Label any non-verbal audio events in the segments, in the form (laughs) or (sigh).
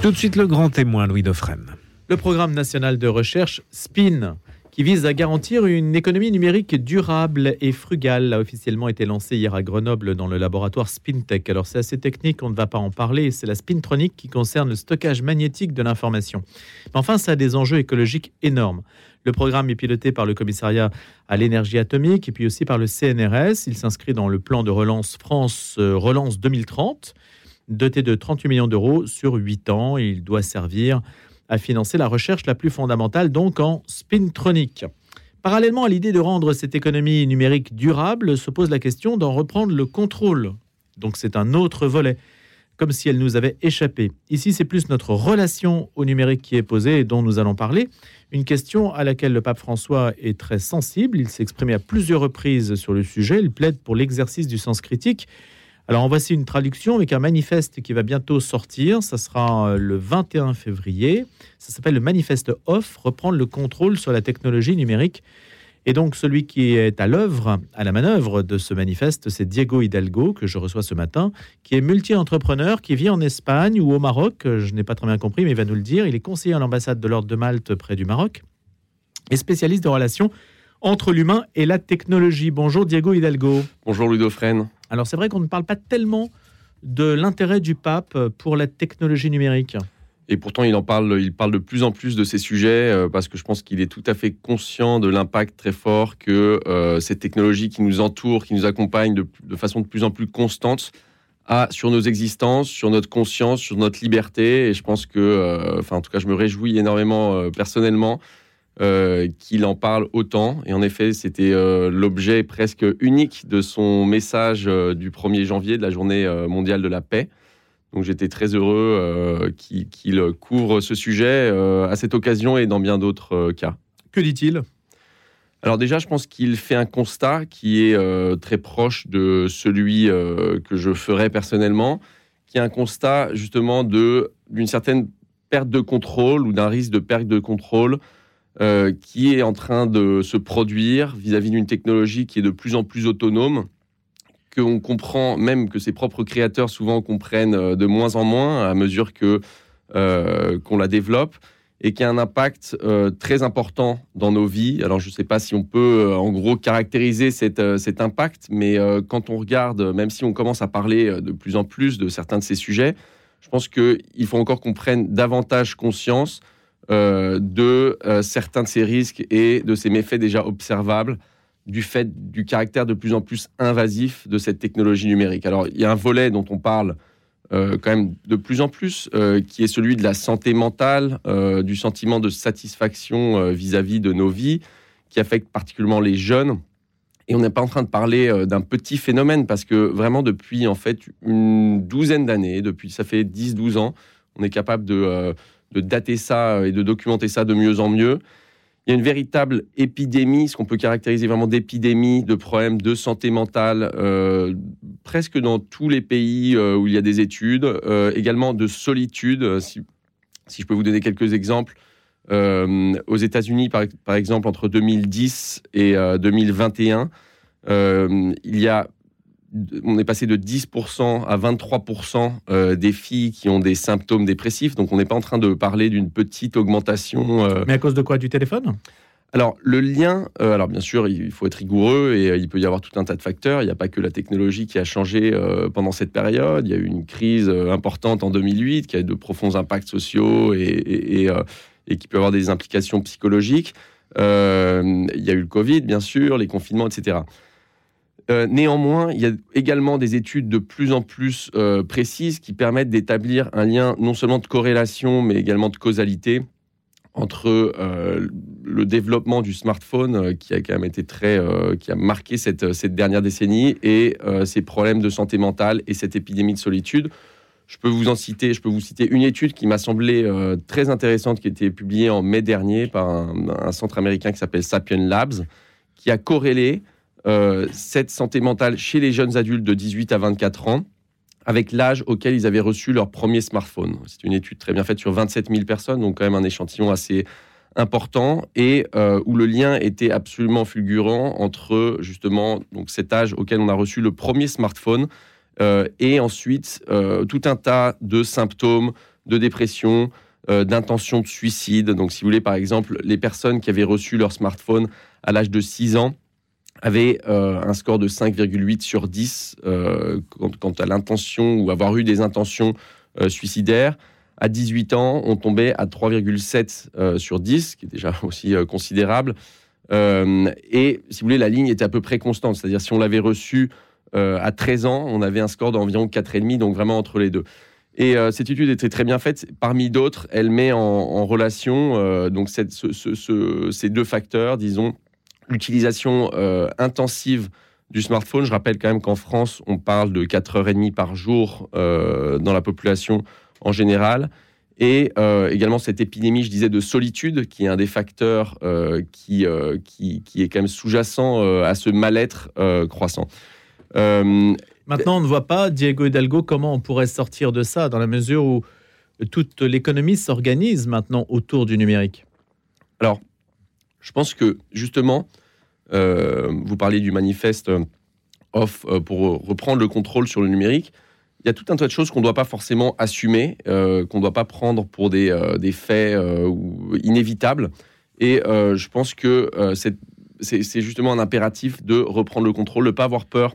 Tout de suite le grand témoin, Louis Dauphren. Le programme national de recherche SPIN, qui vise à garantir une économie numérique durable et frugale, a officiellement été lancé hier à Grenoble dans le laboratoire SpinTech. Alors c'est assez technique, on ne va pas en parler, c'est la spintronique qui concerne le stockage magnétique de l'information. Mais enfin, ça a des enjeux écologiques énormes. Le programme est piloté par le commissariat à l'énergie atomique et puis aussi par le CNRS. Il s'inscrit dans le plan de relance France euh, Relance 2030, doté de 38 millions d'euros sur 8 ans. Il doit servir à financer la recherche la plus fondamentale, donc en spintronique. Parallèlement à l'idée de rendre cette économie numérique durable, se pose la question d'en reprendre le contrôle. Donc c'est un autre volet, comme si elle nous avait échappé. Ici, c'est plus notre relation au numérique qui est posée et dont nous allons parler. Une question à laquelle le pape François est très sensible. Il s'est exprimé à plusieurs reprises sur le sujet. Il plaide pour l'exercice du sens critique alors, en voici une traduction avec un manifeste qui va bientôt sortir. Ça sera euh, le 21 février. Ça s'appelle le manifeste OFF, reprendre le contrôle sur la technologie numérique. Et donc, celui qui est à l'œuvre, à la manœuvre de ce manifeste, c'est Diego Hidalgo, que je reçois ce matin, qui est multi-entrepreneur, qui vit en Espagne ou au Maroc. Je n'ai pas très bien compris, mais il va nous le dire. Il est conseiller à l'ambassade de l'Ordre de Malte près du Maroc et spécialiste de relations entre l'humain et la technologie. Bonjour Diego Hidalgo. Bonjour Ludo. Alors c'est vrai qu'on ne parle pas tellement de l'intérêt du pape pour la technologie numérique. Et pourtant, il en parle, il parle de plus en plus de ces sujets euh, parce que je pense qu'il est tout à fait conscient de l'impact très fort que euh, cette technologie qui nous entoure, qui nous accompagne de, façon de plus en plus constante, a sur nos existences, sur notre conscience, sur notre liberté. Et je pense que, euh, enfin, en tout cas, je me réjouis énormément personnellement euh, qu'il en parle autant. Et en effet, c'était euh, l'objet presque unique de son message euh, du 1er janvier, de la journée mondiale de la paix. Donc j'étais très heureux qu'il couvre ce sujet à cette occasion et dans bien d'autres cas. Que dit-il? Alors déjà, je pense qu'il fait un constat qui est très proche de celui que je ferais personnellement, qui est un constat justement d'une certaine perte de contrôle ou d'un risque de perte de contrôle euh, qui est en train de se produire vis-à-vis d'une technologie qui est de plus en plus autonome, qu'on comprend même que ses propres créateurs souvent comprennent euh, de moins en moins à mesure que euh, qu'on la développe et qui a un impact très important dans nos vies. Alors je ne sais pas si on peut en gros caractériser cet impact, mais quand on regarde, même si on commence à parler de plus en plus de certains de ces sujets, je pense qu'il faut encore qu'on prenne davantage conscience euh, de euh, certains de ces risques et de ces méfaits déjà observables du fait du caractère de plus en plus invasif de cette technologie numérique. Alors, il y a un volet dont on parle euh, quand même de plus en plus, qui est celui de la santé mentale, du sentiment de satisfaction vis-à-vis de nos vies, qui affecte particulièrement les jeunes. Et on n'est pas en train de parler d'un petit phénomène, parce que vraiment depuis en fait une douzaine d'années, depuis ça fait 10-12 ans, on est capable de de dater ça et de documenter ça de mieux en mieux. Il y a une véritable épidémie, ce qu'on peut caractériser vraiment d'épidémie, de problèmes de santé mentale, euh, presque dans tous les pays euh, où il y a des études, euh, également de solitude. Si, si, je peux vous donner quelques exemples, aux États-Unis, par, par, exemple, entre 2010 et 2021, il y a on est passé de 10% à 23% euh, des filles qui ont des symptômes dépressifs. Donc, on n'est pas en train de parler d'une petite augmentation. Euh. Mais à cause de quoi? Du téléphone? Alors, le lien, euh, alors bien sûr, il faut être rigoureux et il peut y avoir tout un tas de facteurs. Il n'y a pas que la technologie qui a changé pendant cette période. Il y a eu une crise importante en 2008 qui a eu de profonds impacts sociaux et, et qui peut avoir des implications psychologiques. il y a eu le Covid, bien sûr, les confinements, etc. Euh, néanmoins, il y a également des études de plus en plus euh, précises qui permettent d'établir un lien non seulement de corrélation, mais également de causalité entre euh, le développement du smartphone, qui a quand même été très, qui a marqué cette, cette dernière décennie, et ces problèmes de santé mentale et cette épidémie de solitude. Je peux vous en citer, je peux vous citer une étude qui m'a semblé très intéressante, qui a été publiée en mai dernier par un, un centre américain qui s'appelle Sapien Labs, qui a corrélé euh, cette santé mentale chez les jeunes adultes de 18 à 24 ans avec l'âge auquel ils avaient reçu leur premier smartphone. C'est une étude très bien faite sur 27 000 personnes, donc quand même un échantillon assez important et euh, où le lien était absolument fulgurant entre justement donc cet âge auquel on a reçu le premier smartphone euh, et ensuite tout un tas de symptômes de dépression, d'intention de suicide. Donc, si vous voulez, par exemple, les personnes qui avaient reçu leur smartphone à l'âge de 6 ans avaient un score de 5,8 sur 10 quant, à l'intention ou avoir eu des intentions suicidaires. À 18 ans, on tombait à 3,7 sur 10, ce qui est déjà (laughs) aussi considérable. Euh, et si vous voulez, la ligne était à peu près constante. C'est-à-dire, si on l'avait reçu euh, à 13 ans, on avait un score d'environ 4,5, donc vraiment entre les deux. Et euh, cette étude était très bien faite. Parmi d'autres, elle met en, relation donc ces deux facteurs, disons, l'utilisation intensive du smartphone. Je rappelle quand même qu'en France, on parle de 4h30 par jour dans la population en général et euh, également cette épidémie, je disais, de solitude, qui est un des facteurs euh, qui, euh, qui, qui, est quand même sous-jacent à ce mal-être croissant. Maintenant, on ne voit pas, Diego Hidalgo, comment on pourrait sortir de ça, dans la mesure où toute l'économie s'organise maintenant autour du numérique. Alors, je pense que justement, vous parlez du manifeste off pour reprendre le contrôle sur le numérique il y a tout un tas de choses qu'on ne doit pas forcément assumer, euh, qu'on ne doit pas prendre pour des, euh, des faits euh, inévitables. Et je pense que c'est justement un impératif de reprendre le contrôle, de ne pas avoir peur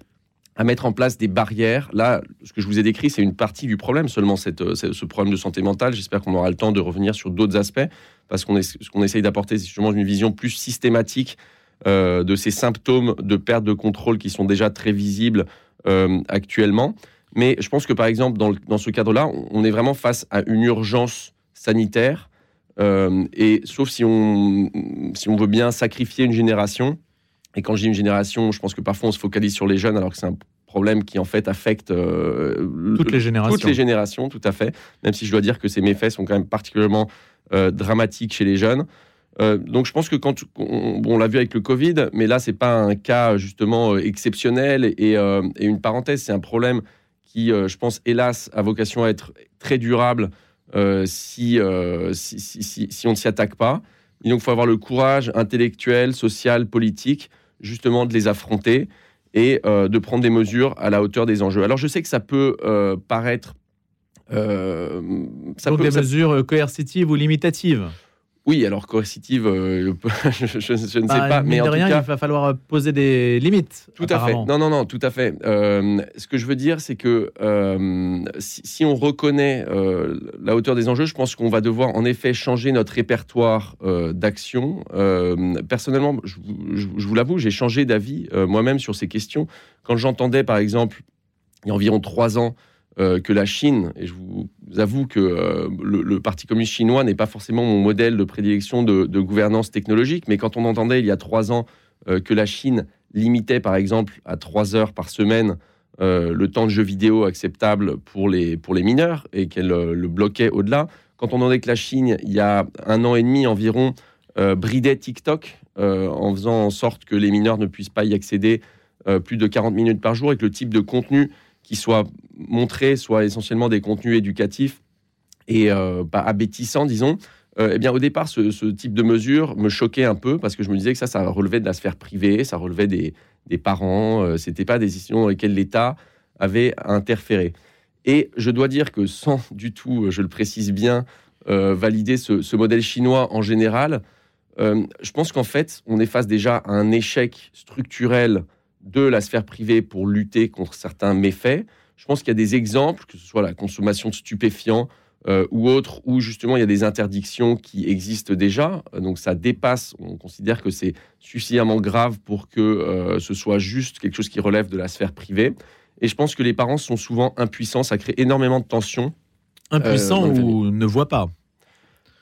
à mettre en place des barrières. Là, ce que je vous ai décrit, c'est une partie du problème, seulement cette, ce problème de santé mentale. J'espère qu'on aura le temps de revenir sur d'autres aspects, parce qu'on ce qu'on essaye d'apporter, c'est justement une vision plus systématique de ces symptômes de perte de contrôle qui sont déjà très visibles actuellement. Mais je pense que, par exemple, dans, ce cadre-là, on est vraiment face à une urgence sanitaire. Euh, et sauf si on, si on veut bien sacrifier une génération, et quand je dis une génération, je pense que parfois on se focalise sur les jeunes, alors que c'est un problème qui en fait affecte euh, toutes les générations. Toutes les générations, tout à fait. Même si je dois dire que ces méfaits sont quand même particulièrement euh, dramatiques chez les jeunes. donc je pense que quand on, bon, on l'a vu avec le Covid, mais là c'est pas un cas justement exceptionnel et, et une parenthèse, c'est un problème qui, euh, je pense, hélas, a vocation à être très durable euh, euh, si, si, si, on ne s'y attaque pas. Et donc, il faut avoir le courage intellectuel, social, politique, justement, de les affronter et de prendre des mesures à la hauteur des enjeux. Alors, je sais que ça peut paraître... ça peut, des mesures coercitives ou limitatives oui, alors coercitive, euh, (laughs) je, ne sais bah, pas, mais en rien, tout cas, il va falloir poser des limites. Tout à fait. Non, non, non, tout à fait. Euh, ce que je veux dire, c'est que euh, si, on reconnaît la hauteur des enjeux, je pense qu'on va devoir en effet changer notre répertoire d'action. personnellement, je, je vous l'avoue, j'ai changé d'avis moi-même sur ces questions. Quand j'entendais, par exemple, il y a environ trois ans, euh, que la Chine, et je vous avoue que euh, le, Parti communiste chinois n'est pas forcément mon modèle de prédilection de, gouvernance technologique, mais quand on entendait il y a trois ans euh, que la Chine limitait par exemple à trois heures par semaine le temps de jeu vidéo acceptable pour les, pour les mineurs et qu'elle le bloquait au-delà, quand on entendait que la Chine, il y a un an et demi environ, bridait TikTok en faisant en sorte que les mineurs ne puissent pas y accéder plus de 40 minutes par jour et que le type de contenu qui soit montré soit essentiellement des contenus éducatifs et euh, pas abétissants, disons. Euh, eh bien, au départ, ce, type de mesure me choquait un peu parce que je me disais que ça, ça relevait de la sphère privée, ça relevait des, des parents, euh, c'était pas des décisions dans lesquelles l'État avait interféré. Et je dois dire que sans (laughs) du tout, je le précise bien, valider ce, modèle chinois en général, je pense qu'en fait, on est face déjà un échec structurel de la sphère privée pour lutter contre certains méfaits. Je pense qu'il y a des exemples, que ce soit la consommation de stupéfiants euh, ou autres, où justement il y a des interdictions qui existent déjà. Donc ça dépasse, on considère que c'est suffisamment grave pour que euh, ce soit juste quelque chose qui relève de la sphère privée. Et je pense que les parents sont souvent impuissants, ça crée énormément de tensions. Impuissants euh, ou ne voient pas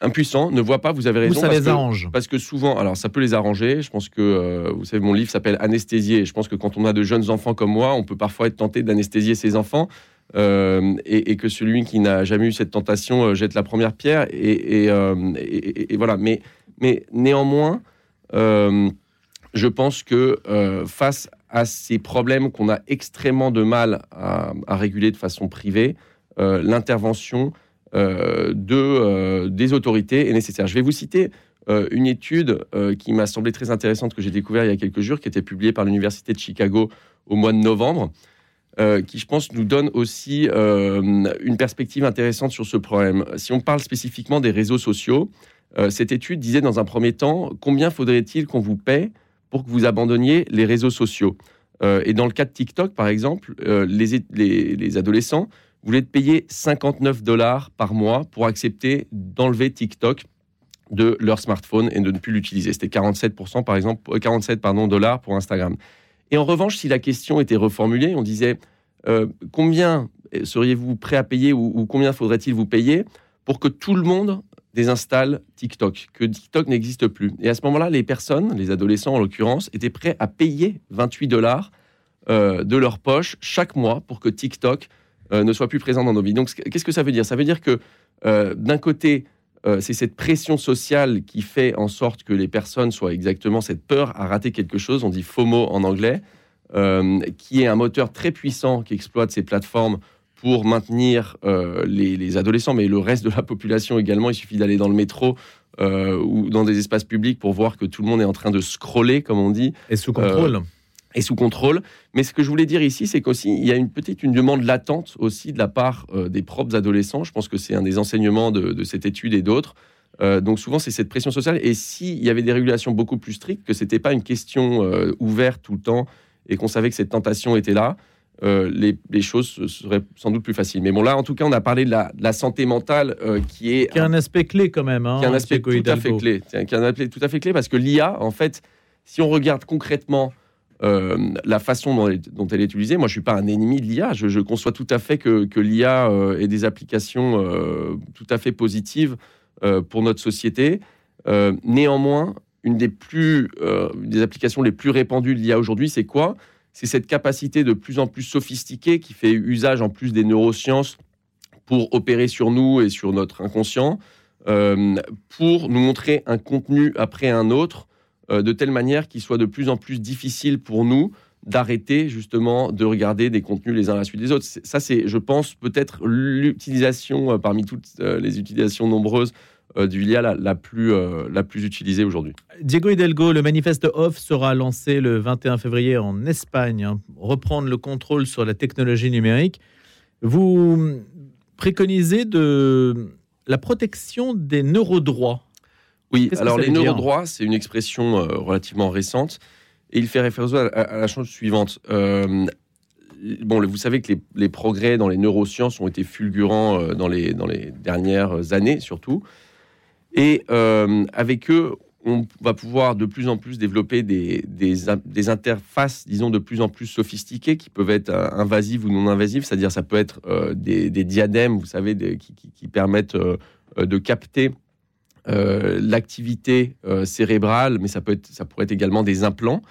impuissants, ne voient pas, vous avez raison. Ou ça les arrange Parce que souvent, alors ça peut les arranger. Je pense que, euh, vous savez, mon livre s'appelle Anesthésier. Je pense que quand on a de jeunes enfants comme moi, on peut parfois être tenté d'anesthésier ses enfants. Euh, et, que celui qui n'a jamais eu cette tentation euh, jette la première pierre. Et, voilà. Mais, mais néanmoins, je pense que face à ces problèmes qu'on a extrêmement de mal à, à réguler de façon privée, l'intervention de, euh, des autorités est nécessaire. Je vais vous citer euh, une étude qui m'a semblé très intéressante que j'ai découvert il y a quelques jours, qui était publiée par l'Université de Chicago au mois de novembre. euh, qui, je pense, nous donne aussi euh, une perspective intéressante sur ce problème. Si on parle spécifiquement des réseaux sociaux, euh, cette étude disait dans un premier temps combien faudrait-il qu'on vous paie pour que vous abandonniez les réseaux sociaux? et dans le cas de TikTok, par exemple, les, les, adolescents voulaient payer 59 dollars par mois pour accepter d'enlever TikTok de leur smartphone et de ne plus l'utiliser. C'était 47%, par exemple, 47 pardon, dollars pour Instagram. Et en revanche, si la question était reformulée, on disait euh, combien seriez-vous prêt à payer ou, combien faudrait-il vous payer pour que tout le monde désinstalle TikTok, que TikTok n'existe plus? Et à ce moment-là, les personnes, les adolescents en l'occurrence, étaient prêts à payer 28 dollars euh, de leur poche chaque mois pour que TikTok euh, ne soit plus présent dans nos vies. Donc, qu'est-ce que ça veut dire? Ça veut dire que d'un côté, c'est cette pression sociale qui fait en sorte que les personnes soient exactement cette peur à rater quelque chose, on dit FOMO en anglais, euh, qui est un moteur très puissant qui exploite ces plateformes pour maintenir euh, les, adolescents, mais le reste de la population également. Il suffit d'aller dans le métro euh, ou dans des espaces publics pour voir que tout le monde est en train de scroller, comme on dit. Et sous contrôle. Et sous contrôle. Mais ce que je voulais dire ici, c'est qu'aussi, il y a une, peut-être une demande latente aussi de la part des propres adolescents. Je pense que c'est un des enseignements de cette étude et d'autres. Euh, donc souvent, c'est cette pression sociale. Et s'il y avait des régulations beaucoup plus strictes, que ce n'était pas une question euh, ouverte tout le temps et qu'on savait que cette tentation était là, euh, les, choses seraient sans doute plus faciles. Mais bon, là, en tout cas, on a parlé de la, santé mentale qui est... Qui a un aspect clé quand même. Hein, qui a un aspect tout à fait clé. Qui a un aspect tout à fait clé parce que l'IA, en fait, si on regarde concrètement la façon dont elle, est utilisée. Moi, je ne suis pas un ennemi de l'IA. Je, conçois tout à fait que, l'IA ait des applications tout à fait positives euh, pour notre société. Euh, néanmoins, une des, plus, euh, des applications les plus répandues de l'IA aujourd'hui, c'est quoi? C'est cette capacité de plus en plus sophistiquée qui fait usage en plus des neurosciences pour opérer sur nous et sur notre inconscient, pour nous montrer un contenu après un autre, de telle manière qu'il soit de plus en plus difficile pour nous d'arrêter justement de regarder des contenus les uns à la suite des autres. Ça, c'est, je pense, peut-être l'utilisation, parmi toutes les utilisations nombreuses euh, du LIA la, plus, euh, la plus utilisée aujourd'hui. Diego Hidalgo, le manifeste OFF sera lancé le 21 février en Espagne. Hein, reprendre le contrôle sur la technologie numérique. Vous préconisez de la protection des neurodroits. Oui, alors les neurodroits, c'est une expression euh, relativement récente et il fait référence à, la chose suivante. bon, vous savez que les, les, progrès dans les neurosciences ont été fulgurants dans, les, dans les dernières années, surtout. Et euh, avec eux, on va pouvoir de plus en plus développer des, des, interfaces, disons, de plus en plus sophistiquées qui peuvent être euh, invasives ou non invasives. C'est-à-dire, ça peut être euh, des, diadèmes, vous savez, qui, qui, permettent de capter l'activité cérébrale, mais ça, peut être, ça pourrait être également des implants.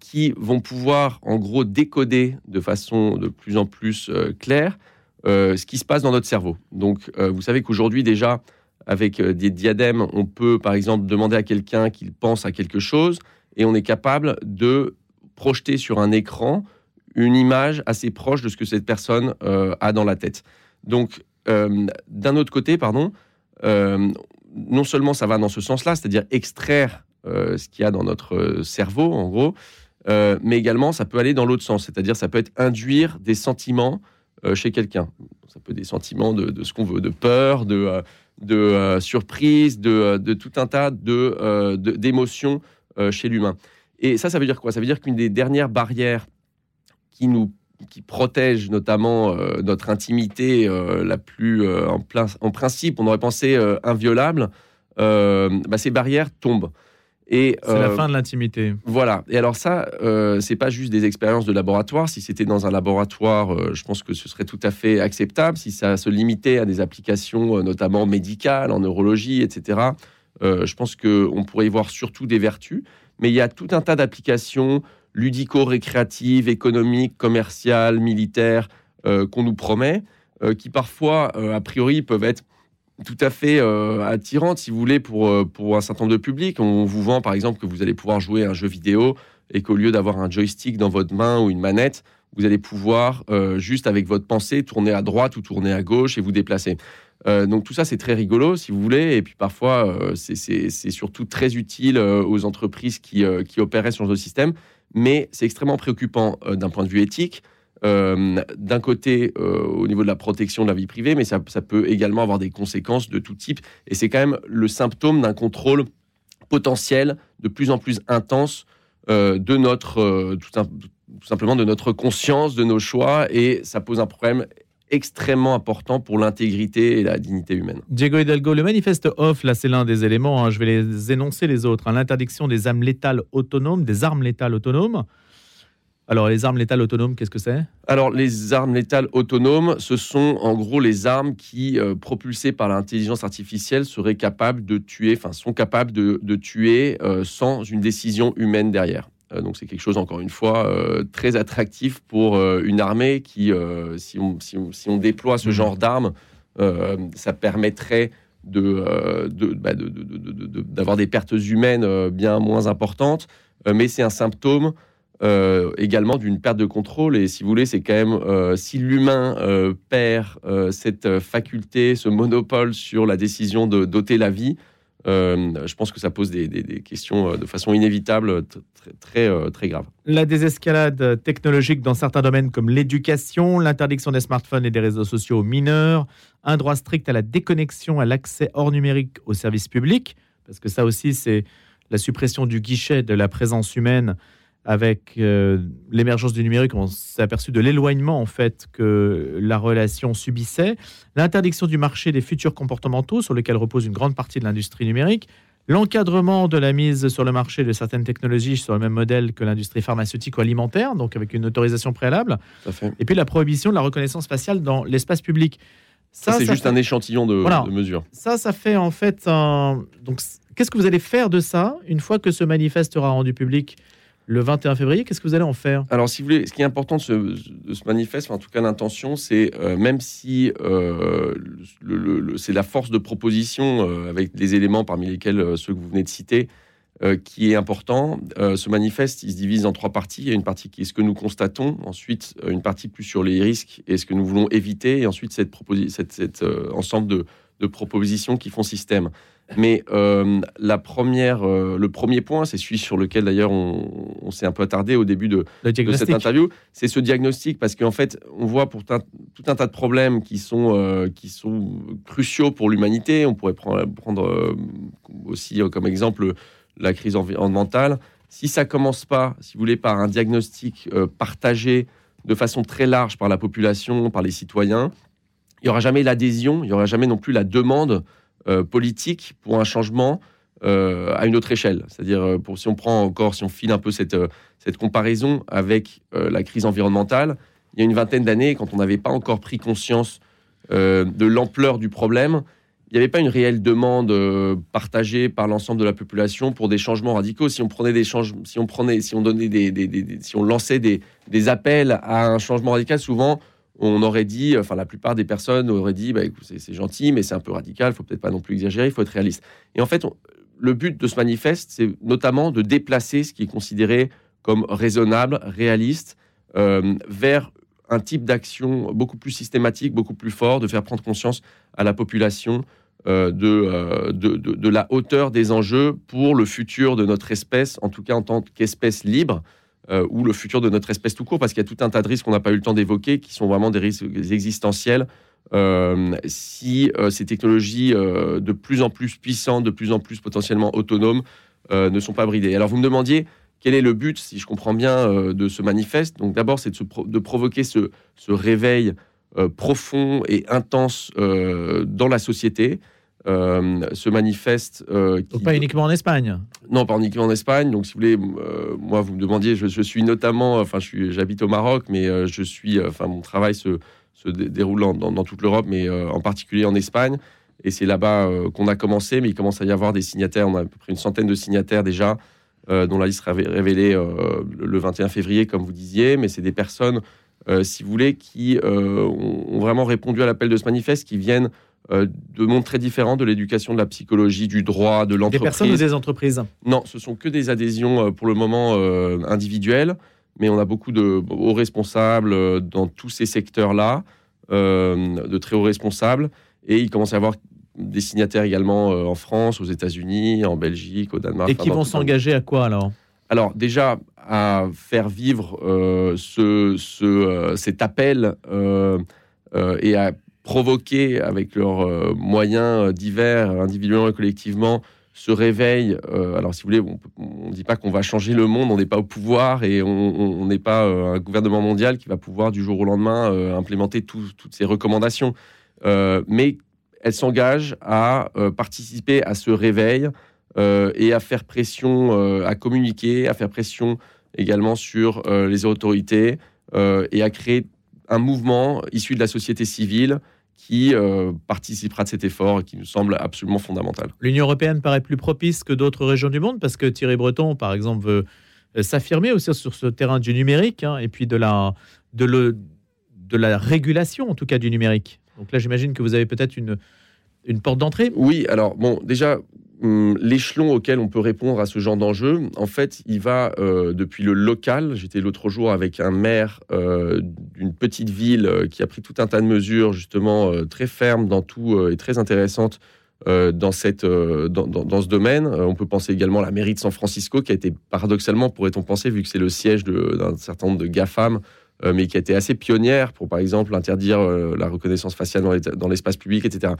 qui vont pouvoir en gros décoder de façon de plus en plus claire ce qui se passe dans notre cerveau. Donc vous savez qu'aujourd'hui déjà, avec euh, des diadèmes, on peut par exemple demander à quelqu'un qu'il pense à quelque chose et on est capable de projeter sur un écran une image assez proche de ce que cette personne euh, a dans la tête. Donc, euh, d'un autre côté, pardon, non seulement ça va dans ce sens-là, c'est-à-dire extraire ce qu'il y a dans notre cerveau, en gros, mais également ça peut aller dans l'autre sens, c'est-à-dire ça peut être induire des sentiments chez quelqu'un. Ça peut être des sentiments de, de ce qu'on veut, de peur, de de euh, surprise, euh, de, tout un tas euh, d'émotions chez l'humain. Et ça, ça veut dire quoi? Ça veut dire qu'une des dernières barrières qui nous qui protège notamment notre intimité la plus en, plein, en principe, on aurait pensé inviolable, bah, ces barrières tombent c'est la euh, fin de l'intimité. Voilà. Et alors ça, euh, c'est pas juste des expériences de laboratoire. Si c'était dans un laboratoire, euh, je pense que ce serait tout à fait acceptable. Si ça se limitait à des applications, notamment médicales, en neurologie, etc. je pense qu'on pourrait y voir surtout des vertus. Mais il y a tout un tas d'applications ludico-récréatives, économiques, commerciales, militaires qu'on nous promet, qui parfois, a priori, peuvent être tout à fait euh, attirante, si vous voulez, pour, euh, un certain nombre de publics. On vous vend, par exemple, que vous allez pouvoir jouer à un jeu vidéo et qu'au lieu d'avoir un joystick dans votre main ou une manette, vous allez pouvoir, euh, juste avec votre pensée, tourner à droite ou tourner à gauche et vous déplacer. donc tout ça, c'est très rigolo, si vous voulez. Et puis parfois, c'est surtout très utile aux entreprises qui, qui opéraient sur ce système. Mais c'est extrêmement préoccupant d'un point de vue éthique. d'un côté au niveau de la protection de la vie privée, mais ça, peut également avoir des conséquences de tout type. Et c'est quand même le symptôme d'un contrôle potentiel de plus en plus intense de notre, tout, simplement de notre conscience, de nos choix, et ça pose un problème extrêmement important pour l'intégrité et la dignité humaine. Diego Hidalgo, le manifeste off, là c'est l'un des éléments, hein. je vais les énoncer les autres. Hein. L'interdiction des armes létales autonomes, des armes létales autonomes. Alors les armes létales autonomes, qu'est-ce que c'est? Alors les armes létales autonomes, ce sont en gros les armes qui, euh, propulsées par l'intelligence artificielle, seraient capables de tuer, enfin sont capables de, tuer euh, sans une décision humaine derrière. Euh, donc c'est quelque chose, encore une fois, euh, très attractif pour euh, une armée qui, si on, si, on, déploie ce mmh. genre d'armes, ça permettrait de, bah, d'avoir des pertes humaines bien moins importantes. mais c'est un symptôme également d'une perte de contrôle. Et si vous voulez, c'est quand même si l'humain perd cette faculté, ce monopole sur la décision de doter la vie, euh, je pense que ça pose des, questions euh, de façon inévitable très, très, euh, très grave. La désescalade technologique dans certains domaines comme l'éducation, l'interdiction des smartphones et des réseaux sociaux aux mineurs, un droit strict à la déconnexion, à l'accès hors numérique aux services publics, parce que ça aussi c'est la suppression du guichet de la présence humaine avec euh, l'émergence du numérique, on s'est aperçu de l'éloignement en fait que la relation subissait, l'interdiction du marché des futurs comportementaux sur lesquels repose une grande partie de l'industrie numérique, l'encadrement de la mise sur le marché de certaines technologies sur le même modèle que l'industrie pharmaceutique ou alimentaire, donc avec une autorisation préalable, et puis la prohibition de la reconnaissance faciale dans l'espace public. Ça, c'est juste un échantillon de, de, mesures. Ça, ça fait en fait un... Donc, qu'est-ce que vous allez faire de ça une fois que ce manifeste sera rendu public le 21 février. Qu'est-ce que vous allez en faire? Alors, si vous voulez, ce qui est important de ce, manifeste, en tout cas l'intention, c'est euh, même si euh, c'est la force de proposition euh, avec les éléments parmi lesquels ceux que vous venez de citer, qui est important. ce manifeste, il se divise en trois parties. Il y a une partie qui est ce que nous constatons, ensuite une partie plus sur les risques et ce que nous voulons éviter, et ensuite cet ensemble de, de propositions qui font système. Mais euh, la première, euh, le premier point, c'est celui sur lequel d'ailleurs on, s'est un peu attardé au début de, cette interview, c'est ce diagnostic, parce qu'en fait, on voit pour tout un tas de problèmes qui sont, euh, qui sont cruciaux pour l'humanité. On pourrait prendre, prendre aussi comme exemple la crise environnementale. Si ça commence pas, si vous voulez, par un diagnostic partagé de façon très large par la population, par les citoyens, il n'y aura jamais l'adhésion, il n'y aura jamais non plus la demande euh, politique pour un changement euh, à une autre échelle. C'est-à-dire, euh, si on prend encore, si on file un peu cette, cette comparaison avec la crise environnementale, il y a une vingtaine d'années, quand on n'avait pas encore pris conscience de l'ampleur du problème, il n'y avait pas une réelle demande partagée par l'ensemble de la population pour des changements radicaux. Si on prenait des si on prenait, si on donnait des, si on lançait des, des, appels à un changement radical, souvent on aurait dit, enfin la plupart des personnes auraient dit, bah, c'est gentil, mais c'est un peu radical, il faut peut-être pas non plus exagérer, il faut être réaliste. Et en fait, le but de ce manifeste, c'est notamment de déplacer ce qui est considéré comme raisonnable, réaliste, euh, vers un type d'action beaucoup plus systématique, beaucoup plus fort, de faire prendre conscience à la population euh, euh, de, de, la hauteur des enjeux pour le futur de notre espèce, en tout cas en tant qu'espèce libre, euh, ou le futur de notre espèce tout court, parce qu'il y a tout un tas de risques qu'on n'a pas eu le temps d'évoquer, qui sont vraiment des risques existentiels. Euh, si euh, ces technologies de plus en plus puissantes, de plus en plus potentiellement autonomes, ne sont pas bridées. Alors vous me demandiez quel est le but, si je comprends bien, de ce manifeste. Donc d'abord, c'est de, provoquer ce réveil profond et intense dans la société. Euh, se manifeste. Euh, pas uniquement en Espagne Non, pas uniquement en Espagne. Donc, si vous voulez, euh, moi, vous me demandiez, je, suis notamment, enfin, j'habite au Maroc, mais je suis, enfin, mon travail se, se déroule dans, toute l'Europe, mais en particulier en Espagne. Et c'est là-bas qu'on a commencé, mais il commence à y avoir des signataires. On a à peu près une centaine de signataires déjà, dont la liste sera révélée le 21 février, comme vous disiez. Mais c'est des personnes, si vous voulez, qui ont vraiment répondu à l'appel de ce manifeste, qui viennent euh, de mondes très différents de l'éducation, de la psychologie, du droit, de l'entreprise. Des personnes ou des entreprises Non, ce sont que des adhésions euh, pour le moment euh, individuelles, mais on a beaucoup de hauts responsables dans tous ces secteurs-là, de très hauts responsables, et il commence à y avoir des signataires également en France, aux États-Unis, en Belgique, au Danemark. Et qui vont s'engager à quoi alors? Alors déjà à faire vivre ce, ce, cet appel et à provoquer avec leurs moyens divers, individuellement et collectivement, ce réveil. alors, si vous voulez, on ne dit pas qu'on va changer le monde, on n'est pas au pouvoir et on n'est pas un gouvernement mondial qui va pouvoir du jour au lendemain implémenter toutes ces recommandations. mais elle s'engage à euh, participer à ce réveil euh, et à faire pression, euh, à communiquer, à faire pression également sur les autorités et à créer un mouvement issu de la société civile qui participera de cet effort qui nous semble absolument fondamental. L'Union européenne paraît plus propice que d'autres régions du monde parce que Thierry Breton, par exemple, veut s'affirmer aussi sur ce terrain du numérique hein, et puis de la, de la régulation, en tout cas, du numérique. Donc là, j'imagine que vous avez peut-être une, une porte d'entrée? Oui, alors bon, déjà, hum, l'échelon auquel on peut répondre à ce genre d'enjeu, en fait, il va euh, depuis le local. J'étais l'autre jour avec un maire euh, d'une petite ville euh, qui a pris tout un tas de mesures, justement, très fermes dans tout et très intéressantes dans, cette, dans, dans, ce domaine. on peut penser également à la mairie de San Francisco, qui a été paradoxalement, pourrait-on penser, vu que c'est le siège d'un certain nombre de GAFAM, mais qui a été assez pionnière pour, par exemple, interdire euh, la reconnaissance faciale dans l'espace public, etc.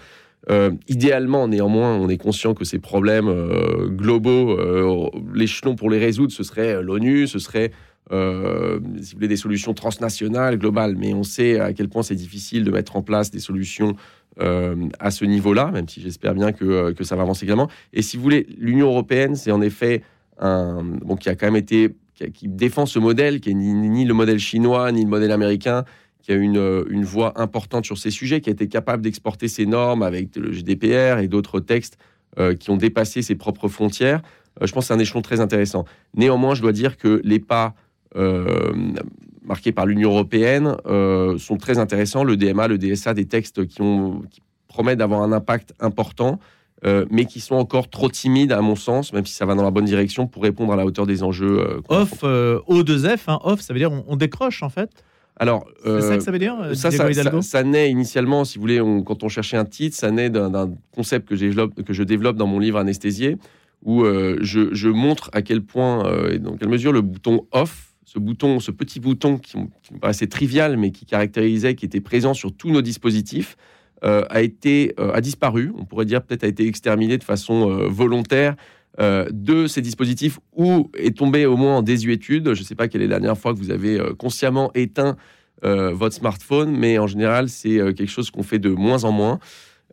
Euh, idéalement, néanmoins, on est conscient que ces problèmes globaux, l'échelon pour les résoudre, ce serait l'ONU, ce serait si vous voulez, des solutions transnationales, globales, mais on sait à quel point c'est difficile de mettre en place des solutions à ce niveau-là, même si j'espère bien que, que, ça va avancer également. Et si vous voulez, l'Union européenne, c'est en effet un, bon, qui a quand même été qui, défend ce modèle, qui est ni, le modèle chinois, ni le modèle américain, qui a une, euh, voix importante sur ces sujets, qui a été capable d'exporter ses normes avec le GDPR et d'autres textes euh, qui ont dépassé ses propres frontières. Euh, je pense que c'est un échelon très intéressant. Néanmoins, je dois dire que les pas marqués par l'Union européenne sont très intéressants. Le DMA, le DSA, des textes qui promettent d'avoir un impact important. Euh, mais qui sont encore trop timides à mon sens, même si ça va dans la bonne direction pour répondre à la hauteur des enjeux. Euh, off, euh, O2F, hein, off, ça veut dire on, décroche en fait alors, c'est ça que ça veut dire ça, ça, naît initialement, si vous voulez, quand on cherchait un titre, ça naît d'un concept que, je développe dans mon livre Anesthésié, où je, je, montre à quel point et dans quelle mesure le bouton off, ce bouton, ce petit bouton qui, qui me paraissait trivial, mais qui caractérisait, qui était présent sur tous nos dispositifs, euh, euh, a disparu, on pourrait dire peut-être a été exterminé de façon euh, volontaire de ces dispositifs ou est tombé au moins en désuétude. Je ne sais pas quelle est la dernière fois que vous avez consciemment éteint votre smartphone, mais en général, c'est quelque chose qu'on fait de moins en moins.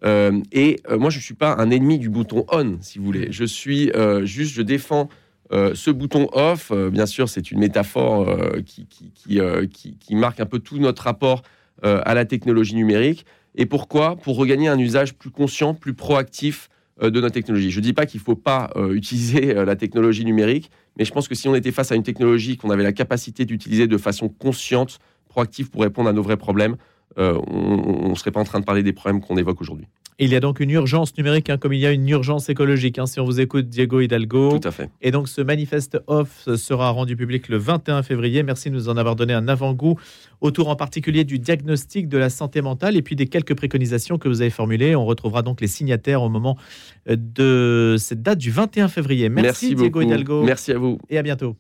et moi, je ne suis pas un ennemi du bouton on, si vous voulez. Je suis juste, je défends ce bouton off. bien sûr, c'est une métaphore qui, marque un peu tout notre rapport à la technologie numérique. Et pourquoi? Pour regagner un usage plus conscient, plus proactif euh, de notre technologie. Je ne dis pas qu'il ne faut pas euh, (laughs) utiliser euh, la technologie numérique, mais je pense que si on était face à une technologie qu'on avait la capacité d'utiliser de façon consciente, proactive pour répondre à nos vrais problèmes, on ne serait pas en train de parler des problèmes qu'on évoque aujourd'hui. Il y a donc une urgence numérique, hein, comme il y a une urgence écologique. Hein, si on vous écoute, Diego Hidalgo. Tout à fait. Et donc, ce manifeste off sera rendu public le 21 février. Merci de nous en avoir donné un avant-goût autour en particulier du diagnostic de la santé mentale et puis des quelques préconisations que vous avez formulées. On retrouvera donc les signataires au moment euh, de cette date du 21 février. Merci, Merci Diego Hidalgo. Merci à vous. Et à bientôt.